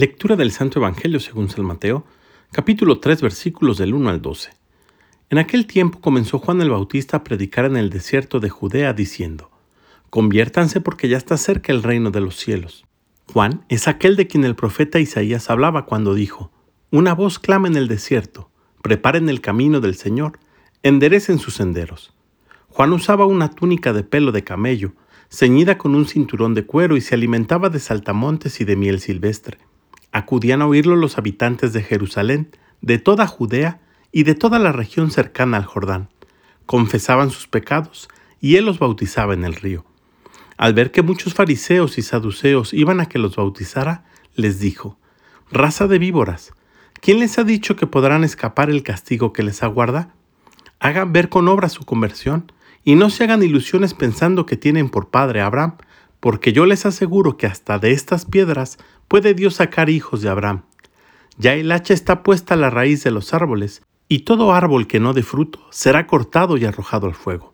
Lectura del Santo Evangelio según San Mateo, capítulo 3, versículos del 1 al 12. En aquel tiempo comenzó Juan el Bautista a predicar en el desierto de Judea, diciendo, Conviértanse porque ya está cerca el reino de los cielos. Juan es aquel de quien el profeta Isaías hablaba cuando dijo, Una voz clama en el desierto, preparen el camino del Señor, enderecen sus senderos. Juan usaba una túnica de pelo de camello, ceñida con un cinturón de cuero y se alimentaba de saltamontes y de miel silvestre acudían a oírlo los habitantes de Jerusalén, de toda Judea y de toda la región cercana al Jordán. Confesaban sus pecados y él los bautizaba en el río. Al ver que muchos fariseos y saduceos iban a que los bautizara, les dijo, Raza de víboras, ¿quién les ha dicho que podrán escapar el castigo que les aguarda? Hagan ver con obra su conversión y no se hagan ilusiones pensando que tienen por padre a Abraham, porque yo les aseguro que hasta de estas piedras puede Dios sacar hijos de Abraham. Ya el hacha está puesta a la raíz de los árboles, y todo árbol que no dé fruto será cortado y arrojado al fuego.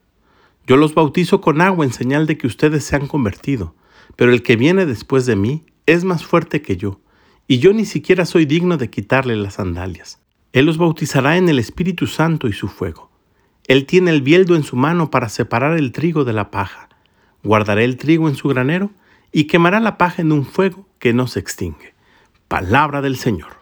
Yo los bautizo con agua en señal de que ustedes se han convertido, pero el que viene después de mí es más fuerte que yo, y yo ni siquiera soy digno de quitarle las sandalias. Él los bautizará en el Espíritu Santo y su fuego. Él tiene el bieldo en su mano para separar el trigo de la paja guardará el trigo en su granero y quemará la paja en un fuego que no se extingue. Palabra del Señor.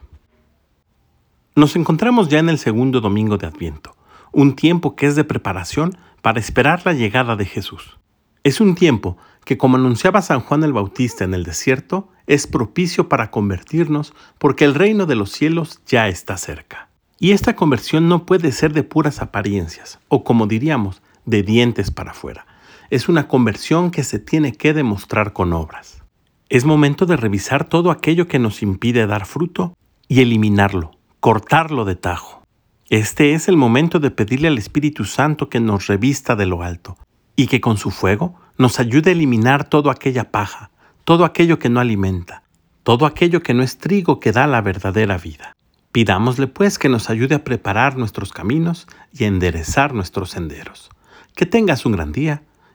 Nos encontramos ya en el segundo domingo de Adviento, un tiempo que es de preparación para esperar la llegada de Jesús. Es un tiempo que, como anunciaba San Juan el Bautista en el desierto, es propicio para convertirnos porque el reino de los cielos ya está cerca. Y esta conversión no puede ser de puras apariencias, o como diríamos, de dientes para afuera es una conversión que se tiene que demostrar con obras. Es momento de revisar todo aquello que nos impide dar fruto y eliminarlo, cortarlo de tajo. Este es el momento de pedirle al Espíritu Santo que nos revista de lo alto y que con su fuego nos ayude a eliminar toda aquella paja, todo aquello que no alimenta, todo aquello que no es trigo que da la verdadera vida. Pidámosle pues que nos ayude a preparar nuestros caminos y a enderezar nuestros senderos. Que tengas un gran día